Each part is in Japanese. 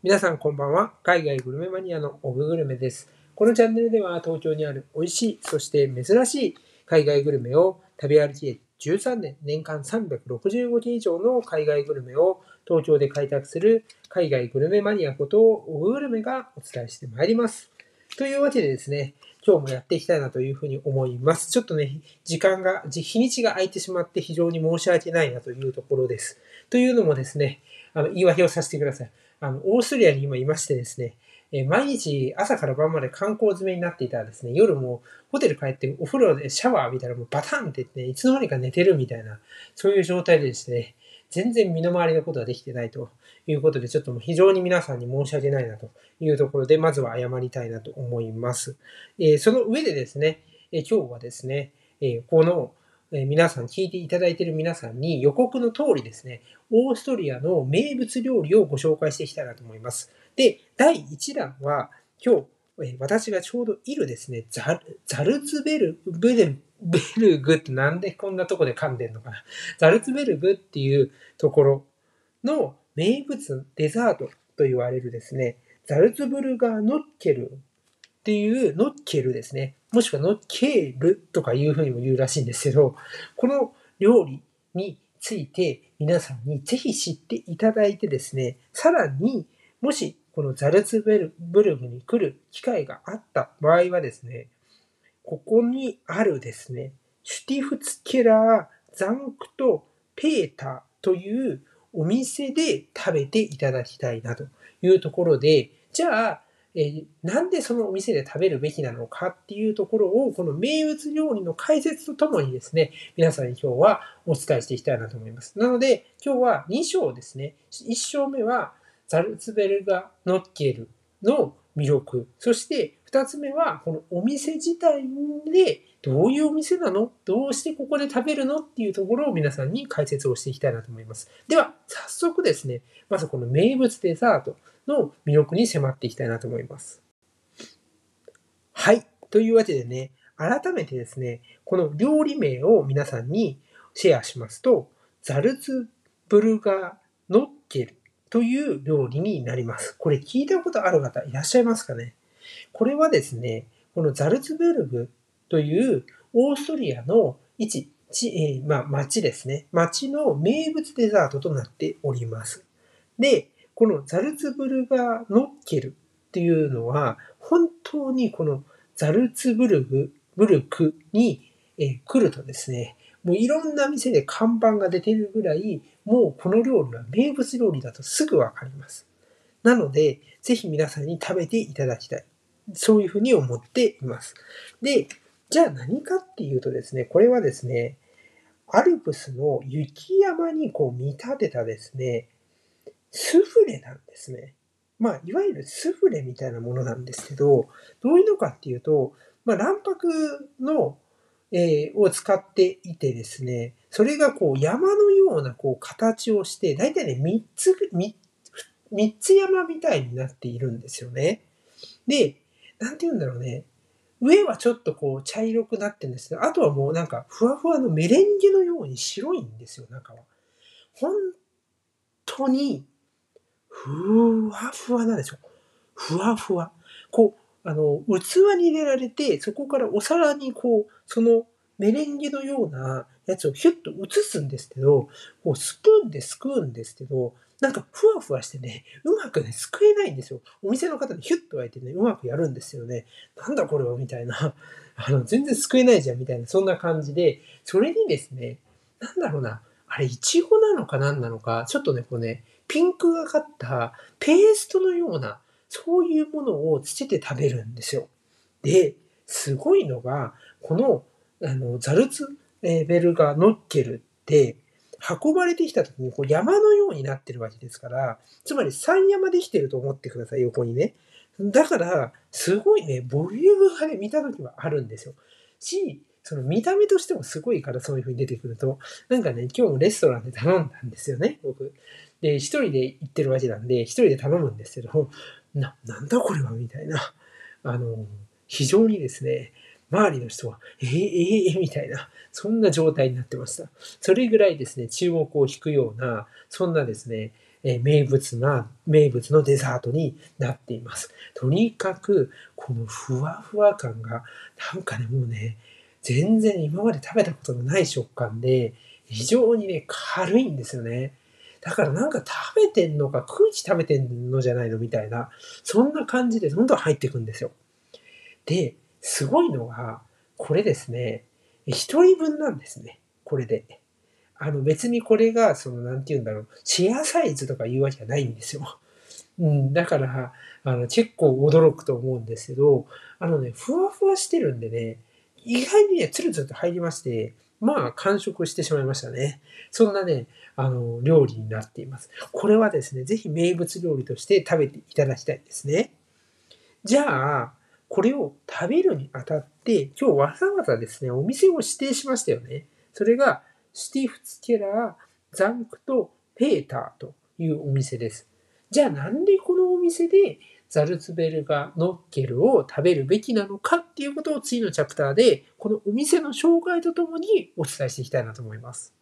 皆さんこんばんは。海外グルメマニアのオググルメです。このチャンネルでは東京にある美味しい、そして珍しい海外グルメを食べ歩きで13年、年間365日以上の海外グルメを東京で開拓する海外グルメマニアことオググルメがお伝えしてまいります。というわけでですね、今日もやっていきたいなというふうに思います。ちょっとね、時間が、日にちが空いてしまって非常に申し訳ないなというところです。というのもですね、あの、言い訳をさせてください。あの、オーストリアに今いましてですね、え毎日朝から晩まで観光詰めになっていたらですね、夜もホテル帰ってお風呂でシャワー浴びたらもうバタンって言ってね、いつの間にか寝てるみたいな、そういう状態でですね、全然身の回りのことはできてないということで、ちょっともう非常に皆さんに申し訳ないなというところで、まずは謝りたいなと思います。えその上でですね、え今日はですね、えこの、え皆さん、聞いていただいている皆さんに予告の通りですね、オーストリアの名物料理をご紹介していきたいなと思います。で、第1弾は、今日、え私がちょうどいるですね、ザルザルツベルブレベルグってなんでこんなとこで噛んでんのかな。ザルツベルグっていうところの名物デザートと言われるですね、ザルツブルガーノッケルっていうノッケルですね。もしくはノッケールとかいうふうにも言うらしいんですけど、この料理について皆さんにぜひ知っていただいてですね、さらにもしこのザルツベルブルグに来る機会があった場合はですね、ここにあるですね、シュティフツケラーザンクトペーターというお店で食べていただきたいなというところで、じゃあ、えなんでそのお店で食べるべきなのかっていうところを、この名物料理の解説とともにですね、皆さんに今日はお伝えしていきたいなと思います。なので、今日は2章ですね。1章目は、ザルツベルガ・ノッケルの魅力。そして、2つ目は、このお店自体で、どういうお店なの？どうしてここで食べるの？っていうところを皆さんに解説をしていきたいなと思います。では、早速ですね、まずこの名物デザートの魅力に迫っていきたいなと思います。はい。というわけでね、改めてですね、この料理名を皆さんにシェアしますと、ザルツブルガーノッケルという料理になります。これ聞いたことある方いらっしゃいますかね？これはですね、このザルツブルグというオーストリアの一、ちえーまあ、町ですね。町の名物デザートとなっております。で、このザルツブルガーノッケルっていうのは、本当にこのザルツブルグ、ブルクに、え来るとですね、もういろんな店で看板が出てるぐらい、もうこの料理は名物料理だとすぐわかります。なので、ぜひ皆さんに食べていただきたい。そういうふうに思っています。で、じゃあ何かっていうとですね、これはですね、アルプスの雪山にこう見立てたですね、スフレなんですね。まあ、いわゆるスフレみたいなものなんですけど、どういうのかっていうと、まあ、卵白の、えーを使っていてですね、それがこう山のようなこう形をして、だいたいね、3つ、3, 三つ山みたいになっているんですよね。で、なんて言うんだろうね。上はちょっとこう茶色くなってるんですけど、あとはもうなんかふわふわのメレンゲのように白いんですよ、中は。本当に、ふわふわなんですよ。ふわふわ。こう、あの、器に入れられて、そこからお皿にこう、そのメレンゲのようなやつをヒュッと移すんですけど、こうスプーンですくうんですけど、なんかふわふわしてね、うまくね、すくえないんですよ。お店の方にヒュッと焼いてね、うまくやるんですよね。なんだこれはみたいな。あの、全然すくえないじゃんみたいな、そんな感じで、それにですね、なんだろうな、あれ、いちごなのか何なのか、ちょっとね、こうね、ピンクがかったペーストのような、そういうものをつけて食べるんですよ。で、すごいのが、この、あの、ザルツベルガーノッケルって、運ばれてきた時にこう山のようになってるわけですから、つまり山山できてると思ってください、横にね。だから、すごいね、ボリュームがね、見た時はあるんですよ。し、その見た目としてもすごいからそういう風に出てくると、なんかね、今日もレストランで頼んだんですよね、僕。で、一人で行ってるわけなんで、一人で頼むんですけど、な、なんだこれはみたいな。あの、非常にですね、周りの人は、えー、えー、みたいな、そんな状態になってました。それぐらいですね、注目を引くような、そんなですね、えー名物な、名物のデザートになっています。とにかく、このふわふわ感が、なんかね、もうね、全然今まで食べたことのない食感で、非常にね、軽いんですよね。だからなんか食べてんのか空気食べてんのじゃないのみたいな、そんな感じでどんどん入っていくんですよ。で、すごいのが、これですね、一人分なんですね。これで。あの別にこれが、その、なんて言うんだろう、シェアサイズとか言うわけじゃないんですよ。うん、だから、あの、結構驚くと思うんですけど、あのね、ふわふわしてるんでね、意外にね、つるつると入りまして、まあ、完食してしまいましたね。そんなね、あの、料理になっています。これはですね、ぜひ名物料理として食べていただきたいですね。じゃあ、これを食べるにあたって、今日わざわざですね、お店を指定しましたよね。それが、シュティフツケラー、ザンクト、ペーターというお店です。じゃあなんでこのお店でザルツベルガ・ノッケルを食べるべきなのかっていうことを次のチャプターで、このお店の紹介とともにお伝えしていきたいなと思います。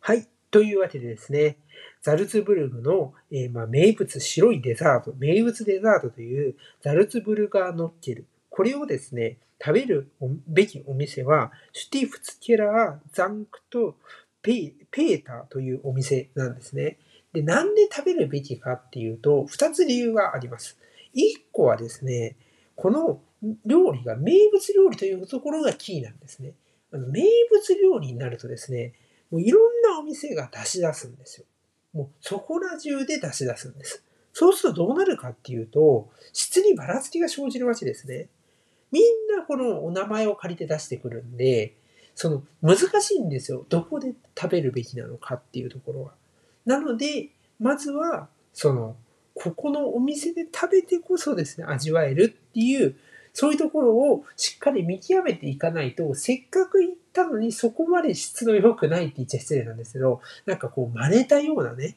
はい。というわけでですね、ザルツブルグの、えーまあ、名物白いデザート、名物デザートというザルツブルガーノッケル。これをですね、食べるべきお店は、シュティフツケラー、ザンクト、ペペーターというお店なんですね。で、なんで食べるべきかっていうと、二つ理由があります。一個はですね、この料理が名物料理というところがキーなんですね。あの名物料理になるとですね、もういろんなお店が出し出すんですよ。もうそこら中で出し出すんです。そうするとどうなるかっていうと、質にばらつきが生じるわけですね。みんなこのお名前を借りて出してくるんで、その難しいんですよ。どこで食べるべきなのかっていうところは。なので、まずは、その、ここのお店で食べてこそですね、味わえるっていう、そういうところをしっかり見極めていかないと、せっかく行ったのにそこまで質の良くないって言っちゃ失礼なんですけど、なんかこう真似たようなね、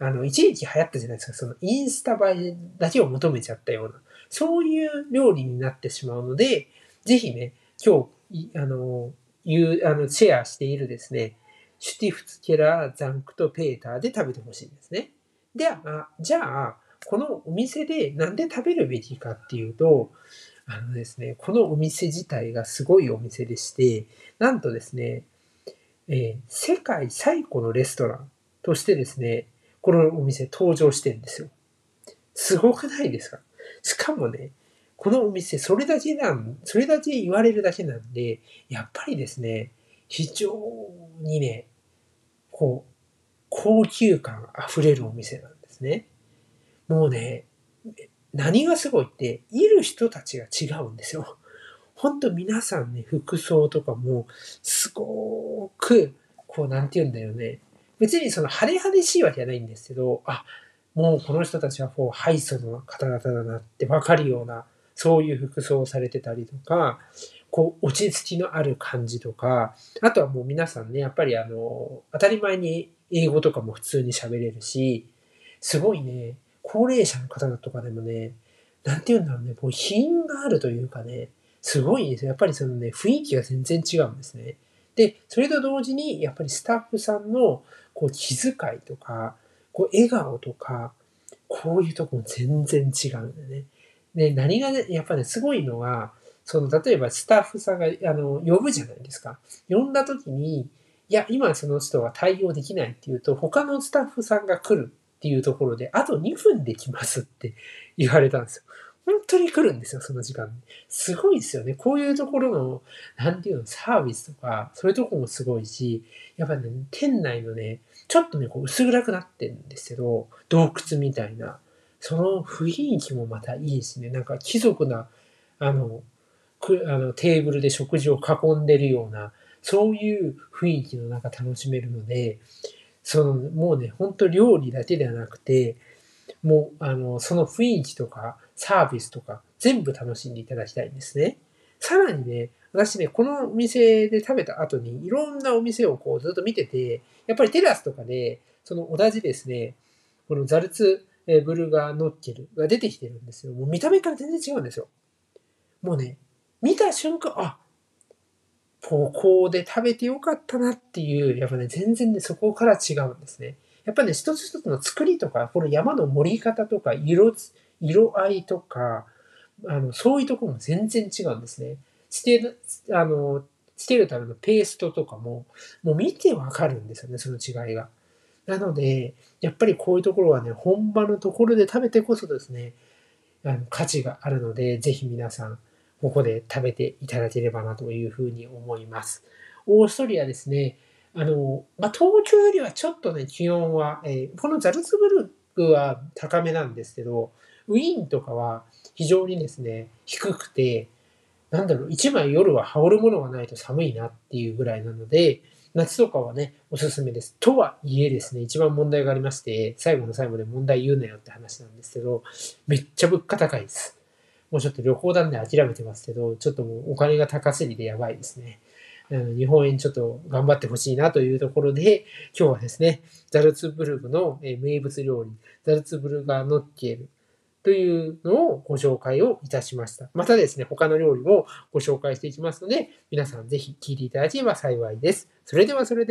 あの、一時期流行ったじゃないですか、そのインスタ映えだけを求めちゃったような、そういう料理になってしまうので、ぜひね、今日、あの、いう、あの、シェアしているですね、シュティフツケラー、ザンクとペーターで食べてほしいんですね。では、じゃあ、このお店でなんで食べるべきかっていうと、あのですね、このお店自体がすごいお店でして、なんとですね、えー世界最古のレストランとしてですね、このお店登場してるんですよ。すごくないですか？しかもね、このお店、それだけなん、それだけ言われるだけなんで、やっぱりですね、非常にね、こう、高級感あふれるお店なんですね。もうね、何がすごいって、いる人たちが違うんですよ。ほんと皆さんね、服装とかも、すごく、こう、なんて言うんだよね。別にその派手派手しいわけじゃないんですけど、あ、もうこの人たちはこう、ハイソの方々だなってわかるような、そういう服装をされてたりとか、こう、落ち着きのある感じとか、あとはもう皆さんね、やっぱりあの、当たり前に英語とかも普通に喋れるし、すごいね、高齢者の方とかでもね、なんて言うんだろうね、もう品があるというかね、すごいんですよ。やっぱりそのね、雰囲気が全然違うんですね。で、それと同時に、やっぱりスタッフさんのこう気遣いとか、こう笑顔とか、こういうとこも全然違うんだよね。で、何がね、やっぱね、すごいのは、その、例えばスタッフさんが、あの、呼ぶじゃないですか。呼んだ時に、いや、今その人は対応できないっていうと、他のスタッフさんが来るっていうところで、あと2分で来ますって 言われたんですよ。本当に来るんですよ、その時間。すごいですよね。こういうところの、なんていうの、サービスとか、そういうとこもすごいし、やっぱね、店内のね、ちょっとね、こう薄暗くなってるんですけど、洞窟みたいな、その雰囲気もまたいいしね、なんか貴族な、あの、あのテーブルで食事を囲んでるような、そういう雰囲気の中楽しめるので、その、もうね、本当料理だけではなくて、もう、あの、その雰囲気とか、サービスとか、全部楽しんでいただきたいんですね。さらにね、私ね、このお店で食べた後に、いろんなお店をこうずっと見てて、やっぱりテラスとかで、その同じですね、このザルツブルガーノッケルが出てきてるんですよ。もう見た目から全然違うんですよ。もうね、見た瞬間、あ、ここで食べてよかったなっていう、やっぱね、全然ね、そこから違うんですね。やっぱね、一つ一つの作りとか、この山の盛り方とか、色、色合いとか、あの、そういうところも全然違うんですね。ステあの、ステルタルのペーストとかも、もう見てわかるんですよね、その違いが。なので、やっぱりこういうところはね、本場のところで食べてこそですね、あの価値があるので、ぜひ皆さん、ここで食べていただければなというふうに思います。オーストリアですね、あの、まあ、東京よりはちょっとね、気温は、えー、このザルツブルクは高めなんですけど、ウィーンとかは非常にですね、低くて、なんだろう、一枚夜は羽織るものがないと寒いなっていうぐらいなので、夏とかはね、おすすめです。とはいえですね、一番問題がありまして、最後の最後で問題言うなよって話なんですけど、めっちゃ物価高いです。もうちょっと旅行なんで諦めてますけど、ちょっともうお金が高すぎてやばいですね。日本円ちょっと頑張ってほしいなというところで、今日はですね、ザルツブルグの名物料理、ザルツブルガーノッケルというのをご紹介をいたしました。またですね、他の料理もご紹介していきますので、皆さんぜひ聞いていただければ幸いです。それではそれでは